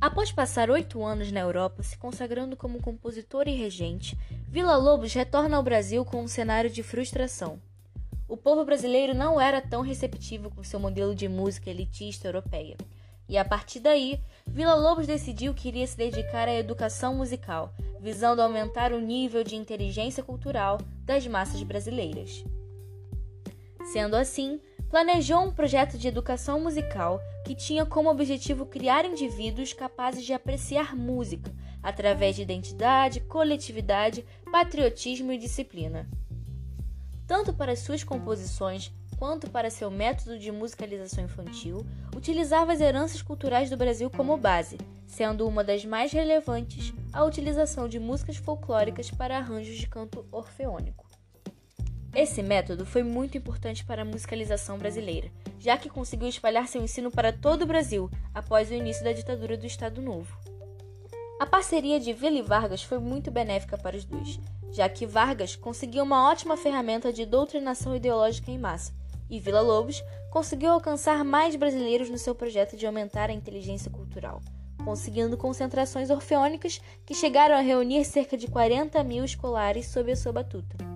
Após passar oito anos na Europa, se consagrando como compositor e regente, Vila Lobos retorna ao Brasil com um cenário de frustração. O povo brasileiro não era tão receptivo com seu modelo de música elitista europeia. E a partir daí, Vila Lobos decidiu que iria se dedicar à educação musical, visando aumentar o nível de inteligência cultural das massas brasileiras. Sendo assim, planejou um projeto de educação musical que tinha como objetivo criar indivíduos capazes de apreciar música através de identidade, coletividade, patriotismo e disciplina. Tanto para suas composições quanto para seu método de musicalização infantil, utilizava as heranças culturais do Brasil como base, sendo uma das mais relevantes a utilização de músicas folclóricas para arranjos de canto orfeônico. Esse método foi muito importante para a musicalização brasileira, já que conseguiu espalhar seu ensino para todo o Brasil após o início da ditadura do Estado Novo. A parceria de Vila e Vargas foi muito benéfica para os dois, já que Vargas conseguiu uma ótima ferramenta de doutrinação ideológica em massa, e Vila Lobos conseguiu alcançar mais brasileiros no seu projeto de aumentar a inteligência cultural, conseguindo concentrações orfeônicas que chegaram a reunir cerca de 40 mil escolares sob a sua batuta.